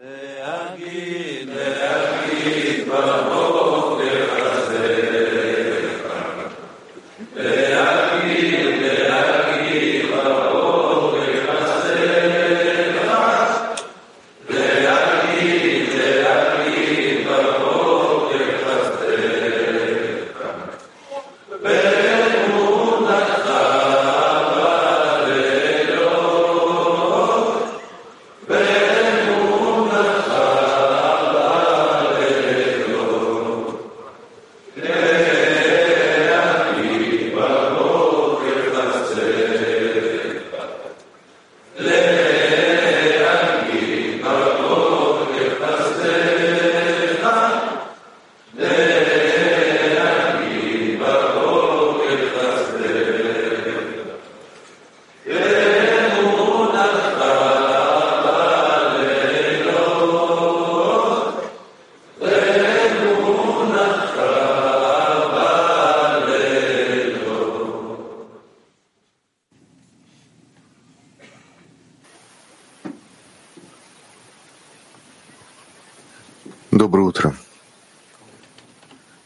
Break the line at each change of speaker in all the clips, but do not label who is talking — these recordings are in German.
להגיד, להגיד ברור Доброе утро.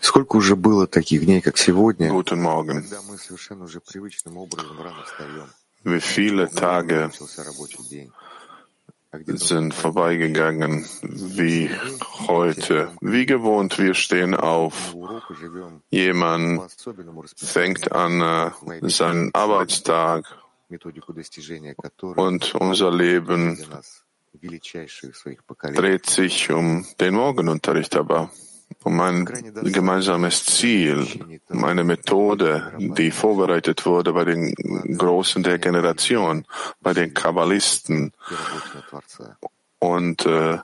Сколько уже было таких дней, как сегодня, когда мы совершенно уже привычным образом рано встаем.
Wie viele Tage.
А
sind vorbeigegangen wie heute. Wie gewohnt, wir stehen auf. Jemand fängt an äh, seinen Arbeitstag und unser Leben dreht sich um den Morgenunterricht, aber. Um ein gemeinsames Ziel, um eine Methode, die vorbereitet wurde bei den Großen der Generation, bei den Kabbalisten. Und äh,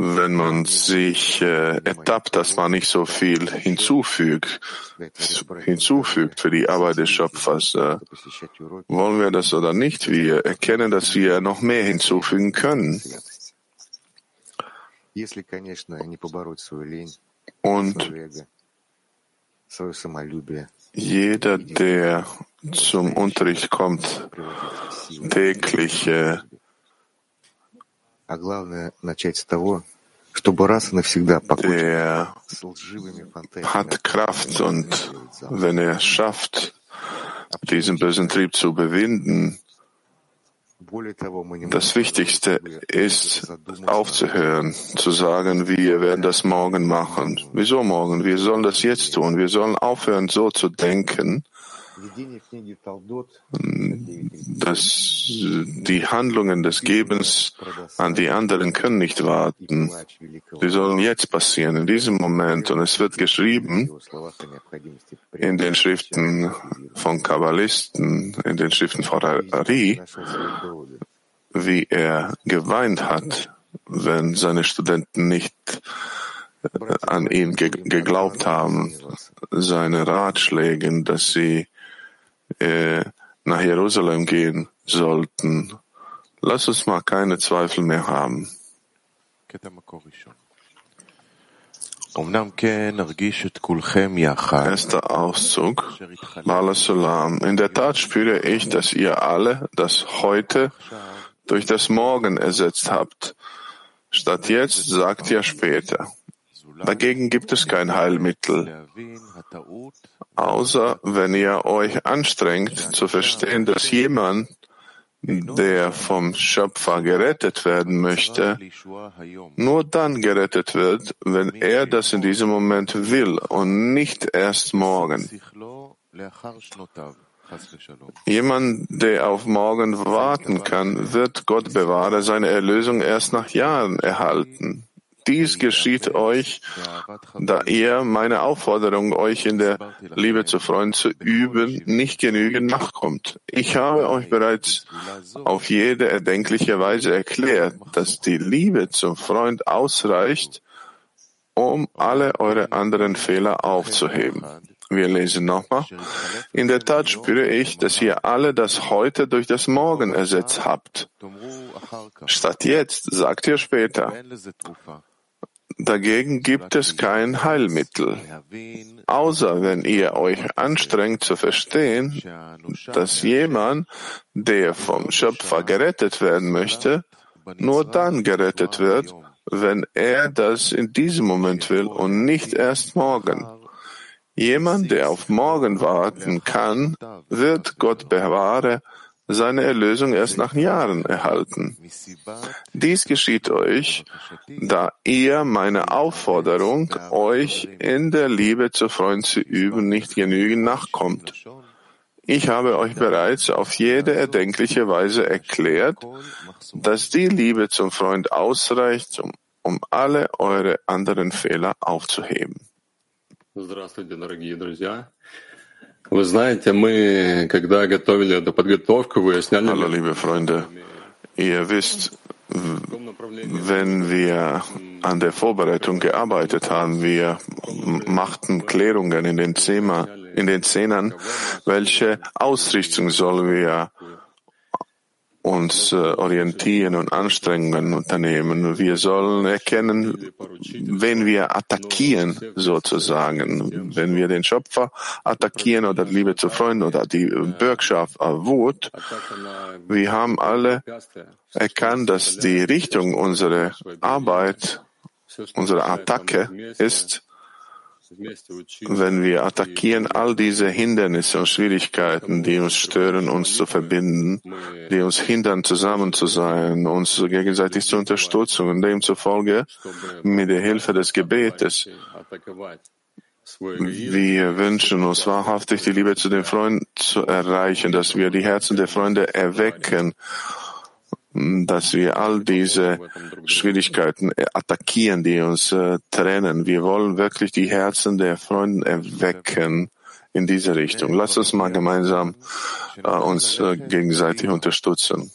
wenn man sich äh, ertappt, dass man nicht so viel hinzufügt, hinzufügt für die Arbeit des Schöpfers. Äh, wollen wir das oder nicht? Wir erkennen, dass wir noch mehr hinzufügen können. Und jeder, der zum Unterricht kommt, täglich äh, der hat Kraft und wenn er schafft, diesen bösen Trieb zu bewinden, das Wichtigste ist aufzuhören, zu sagen, wir werden das morgen machen. Wieso morgen? Wir sollen das jetzt tun. Wir sollen aufhören, so zu denken dass die Handlungen des Gebens an die anderen können nicht warten. Sie sollen jetzt passieren, in diesem Moment. Und es wird geschrieben in den Schriften von Kabbalisten, in den Schriften von Ari, wie er geweint hat, wenn seine Studenten nicht äh, an ihn ge geglaubt haben, seine Ratschläge, dass sie äh, nach Jerusalem gehen sollten. Lass uns mal keine Zweifel mehr haben. Erster Auszug. In der Tat spüre ich, dass ihr alle das heute durch das Morgen ersetzt habt. Statt jetzt sagt ihr später. Dagegen gibt es kein Heilmittel, außer wenn ihr euch anstrengt zu verstehen, dass jemand, der vom Schöpfer gerettet werden möchte, nur dann gerettet wird, wenn er das in diesem Moment will und nicht erst morgen. Jemand, der auf morgen warten kann, wird Gott bewahre seine Erlösung erst nach Jahren erhalten. Dies geschieht euch, da ihr meine Aufforderung, euch in der Liebe zu freuen, zu üben, nicht genügend nachkommt. Ich habe euch bereits auf jede erdenkliche Weise erklärt, dass die Liebe zum Freund ausreicht, um alle eure anderen Fehler aufzuheben. Wir lesen nochmal. In der Tat spüre ich, dass ihr alle das heute durch das Morgen ersetzt habt. Statt jetzt sagt ihr später. Dagegen gibt es kein Heilmittel, außer wenn ihr euch anstrengt zu verstehen, dass jemand, der vom Schöpfer gerettet werden möchte, nur dann gerettet wird, wenn er das in diesem Moment will und nicht erst morgen. Jemand, der auf morgen warten kann, wird Gott bewahre, seine Erlösung erst nach Jahren erhalten. Dies geschieht euch, da ihr meine Aufforderung, euch in der Liebe zu Freund zu üben, nicht genügend nachkommt. Ich habe euch bereits auf jede erdenkliche Weise erklärt, dass die Liebe zum Freund ausreicht, um, um alle eure anderen Fehler aufzuheben.
Здравствуйте, дорогие друзья.
Hallo, liebe Freunde. Ihr wisst, wenn wir an der Vorbereitung gearbeitet haben, wir machten Klärungen in den, Zema, in den Zehnern, welche Ausrichtung sollen wir uns äh, orientieren und Anstrengungen unternehmen. Wir sollen erkennen, wenn wir attackieren, sozusagen, wenn wir den Schöpfer attackieren oder Liebe zu Freunden oder die Bürgschaft Wut. Wir haben alle erkannt, dass die Richtung unserer Arbeit, unserer Attacke ist, wenn wir attackieren all diese Hindernisse und Schwierigkeiten, die uns stören, uns zu verbinden, die uns hindern, zusammen zu sein, uns gegenseitig zu unterstützen und demzufolge mit der Hilfe des Gebetes wir wünschen uns wahrhaftig die Liebe zu den Freunden zu erreichen, dass wir die Herzen der Freunde erwecken dass wir all diese Schwierigkeiten attackieren, die uns äh, trennen. Wir wollen wirklich die Herzen der Freunde erwecken in diese Richtung. Lass uns mal gemeinsam äh, uns äh, gegenseitig unterstützen.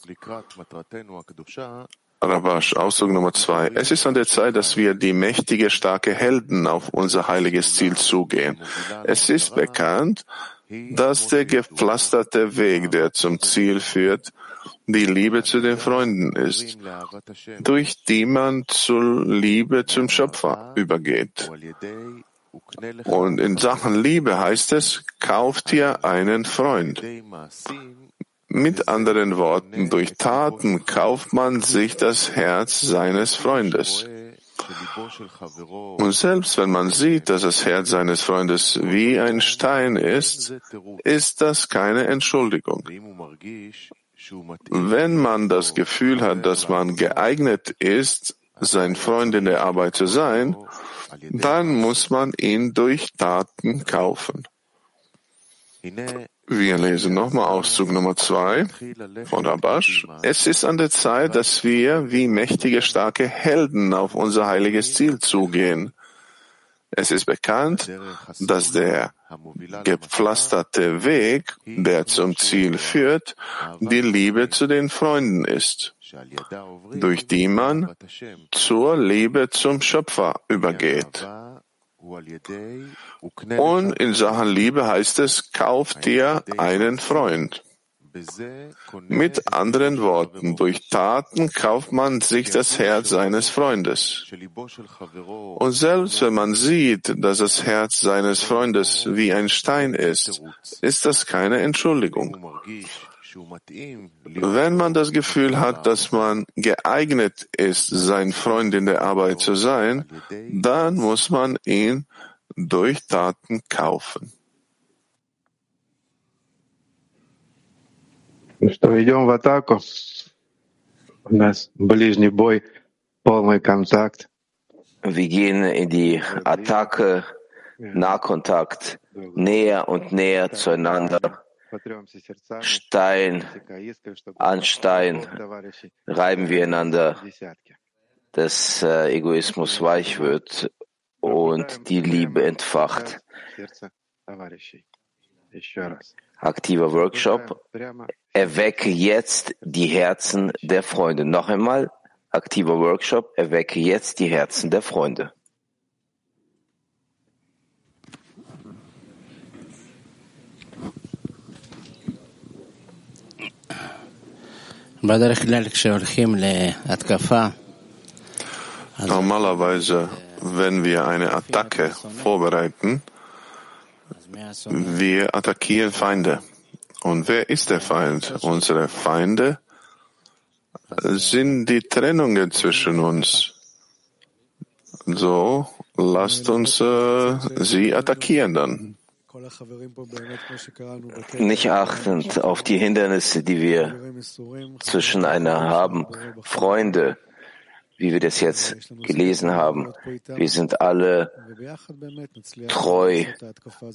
Rabash, Ausdruck Nummer zwei. Es ist an der Zeit, dass wir die mächtige, starke Helden auf unser heiliges Ziel zugehen. Es ist bekannt, dass der gepflasterte Weg, der zum Ziel führt, die Liebe zu den Freunden ist, durch die man zur Liebe zum Schöpfer übergeht. Und in Sachen Liebe heißt es, kauft ihr einen Freund. Mit anderen Worten, durch Taten kauft man sich das Herz seines Freundes. Und selbst wenn man sieht, dass das Herz seines Freundes wie ein Stein ist, ist das keine Entschuldigung. Wenn man das Gefühl hat, dass man geeignet ist, sein Freund in der Arbeit zu sein, dann muss man ihn durch Taten kaufen. Wir lesen nochmal Auszug Nummer zwei von Rabash. Es ist an der Zeit, dass wir wie mächtige, starke Helden auf unser heiliges Ziel zugehen. Es ist bekannt, dass der gepflasterte Weg, der zum Ziel führt, die Liebe zu den Freunden ist, durch die man zur Liebe zum Schöpfer übergeht. Und in Sachen Liebe heißt es, kauf dir einen Freund. Mit anderen Worten, durch Taten kauft man sich das Herz seines Freundes. Und selbst wenn man sieht, dass das Herz seines Freundes wie ein Stein ist, ist das keine Entschuldigung. Wenn man das Gefühl hat, dass man geeignet ist, sein Freund in der Arbeit zu sein, dann muss man ihn durch Taten kaufen.
что идем в атаку. У нас ближний бой, полный контакт.
Wir gehen in die Attacke, Nahkontakt, näher und näher zueinander. Stein an Stein reiben wir einander, dass äh, Egoismus weich wird und die Liebe entfacht. Aktiver Workshop. Erwecke jetzt die Herzen der Freunde. Noch einmal. Aktiver Workshop. Erwecke jetzt die Herzen der Freunde.
Normalerweise, wenn wir eine Attacke vorbereiten, wir attackieren Feinde. Und wer ist der Feind? Unsere Feinde sind die Trennungen zwischen uns. So, lasst uns äh, sie attackieren dann.
Nicht achtend auf die Hindernisse, die wir zwischeneinander haben. Freunde, wie wir das jetzt gelesen haben. Wir sind alle treu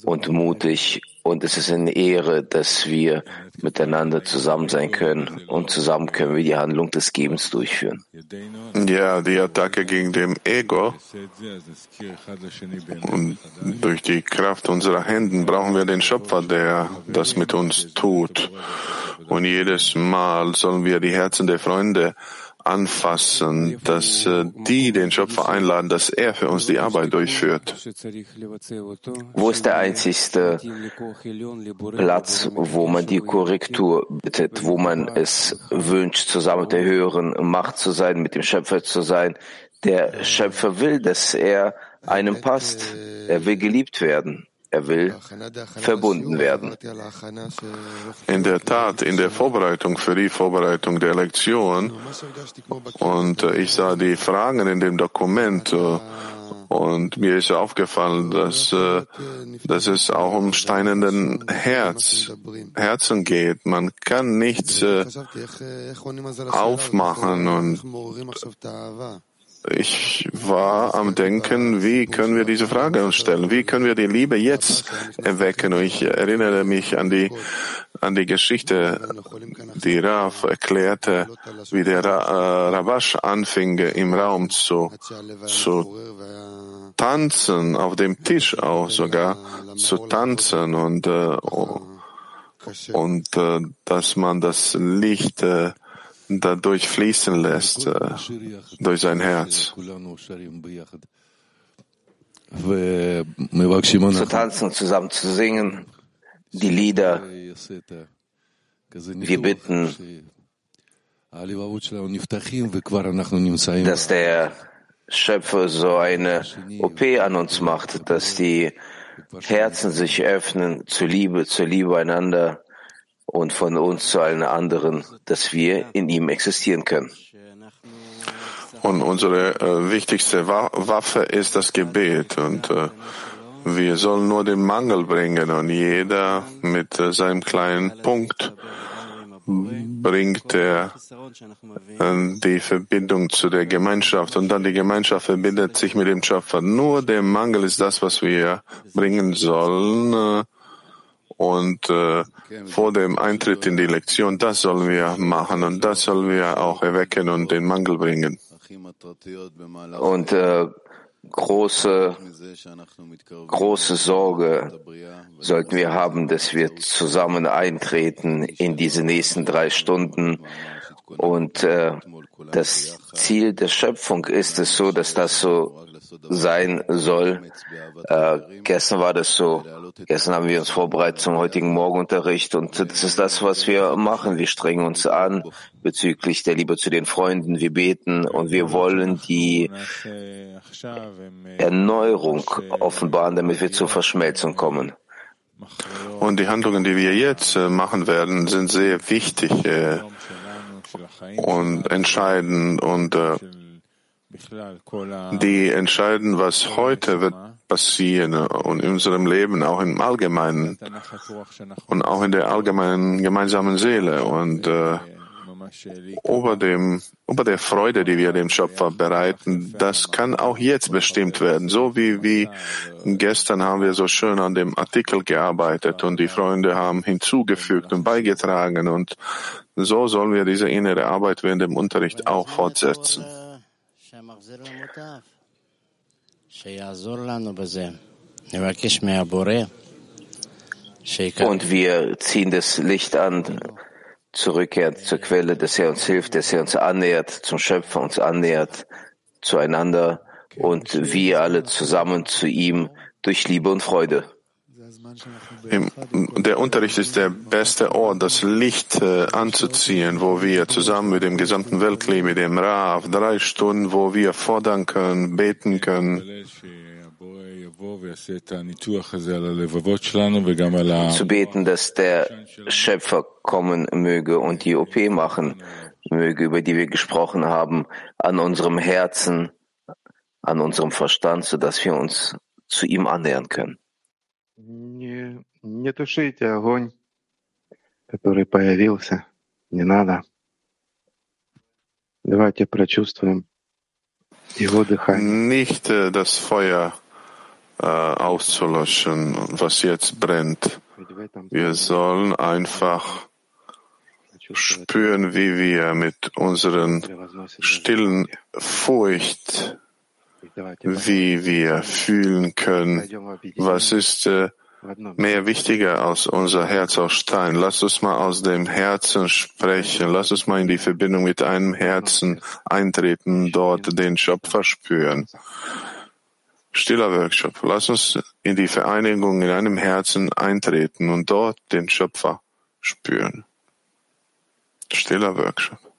und mutig und es ist eine Ehre, dass wir miteinander zusammen sein können und zusammen können wir die Handlung des Gebens durchführen.
Ja, die Attacke gegen dem Ego und durch die Kraft unserer Händen brauchen wir den Schöpfer, der das mit uns tut. Und jedes Mal sollen wir die Herzen der Freunde anfassen, dass äh, die den Schöpfer einladen, dass er für uns die Arbeit durchführt.
Wo ist der einzigste Platz, wo man die Korrektur bittet, wo man es wünscht, zusammen mit der höheren Macht zu sein, mit dem Schöpfer zu sein? Der Schöpfer will, dass er einem passt. Er will geliebt werden. Er will verbunden werden.
In der Tat, in der Vorbereitung für die Vorbereitung der Lektion und äh, ich sah die Fragen in dem Dokument äh, und mir ist aufgefallen, dass, äh, dass es auch um steinenden Herz, Herzen geht. Man kann nichts aufmachen und ich war am Denken, wie können wir diese Frage stellen? Wie können wir die Liebe jetzt erwecken? Und ich erinnere mich an die, an die Geschichte, die Rav erklärte, wie der Ra, äh, Rabash anfing, im Raum zu, zu tanzen, auf dem Tisch auch sogar zu tanzen und, äh, und äh, dass man das Licht dadurch fließen lässt, äh, durch sein Herz.
Zu tanzen, zusammen zu singen, die Lieder. Wir bitten, dass der Schöpfer so eine OP an uns macht, dass die Herzen sich öffnen zur Liebe, zur Liebe einander und von uns zu allen anderen, dass wir in ihm existieren können.
Und unsere äh, wichtigste Waffe ist das Gebet. Und äh, wir sollen nur den Mangel bringen. Und jeder mit äh, seinem kleinen Punkt bringt er äh, die Verbindung zu der Gemeinschaft. Und dann die Gemeinschaft verbindet sich mit dem Schöpfer. Nur der Mangel ist das, was wir bringen sollen. Und äh, vor dem Eintritt in die Lektion, das sollen wir machen und das sollen wir auch erwecken und den Mangel bringen.
Und äh, große, große Sorge sollten wir haben, dass wir zusammen eintreten in diese nächsten drei Stunden. Und äh, das Ziel der Schöpfung ist es so, dass das so sein soll. Äh, gestern war das so. Gestern haben wir uns vorbereitet zum heutigen Morgenunterricht und das ist das, was wir machen. Wir strengen uns an bezüglich der Liebe zu den Freunden. Wir beten und wir wollen die Erneuerung offenbaren, damit wir zur Verschmelzung kommen.
Und die Handlungen, die wir jetzt äh, machen werden, sind sehr wichtig äh, und entscheidend und äh, die entscheiden, was heute wird passieren und in unserem Leben, auch im Allgemeinen und auch in der allgemeinen gemeinsamen Seele. und äh, über, dem, über der Freude, die wir dem Schöpfer bereiten, das kann auch jetzt bestimmt werden. So wie, wie gestern haben wir so schön an dem Artikel gearbeitet und die Freunde haben hinzugefügt und beigetragen und so sollen wir diese innere Arbeit während dem Unterricht auch fortsetzen.
Und wir ziehen das Licht an, zurückkehren zur Quelle, dass er uns hilft, dass er uns annähert zum Schöpfer, uns annähert zueinander. Und wir alle zusammen zu ihm durch Liebe und Freude.
Der Unterricht ist der beste Ort, das Licht äh, anzuziehen, wo wir zusammen mit dem gesamten Weltkli, mit dem Rav, drei Stunden, wo wir fordern können, beten können.
Zu beten, dass der Schöpfer kommen möge und die OP machen, möge, über die wir gesprochen haben, an unserem Herzen, an unserem Verstand, sodass wir uns zu ihm annähern können.
Не, не тушите огонь, который появился. Не надо. Давайте прочувствуем его дыхание.
Nicht äh, das Feuer äh, auszulöschen, was jetzt brennt. Wir sollen einfach spüren, wie wir mit unseren stillen Furcht, wie wir fühlen können, was ist äh, mehr wichtiger aus unser Herz aus Stein. Lass uns mal aus dem Herzen sprechen. Lass uns mal in die Verbindung mit einem Herzen eintreten, dort den Schöpfer spüren. Stiller Workshop. Lass uns in die Vereinigung in einem Herzen eintreten und dort den Schöpfer spüren. Stiller Workshop.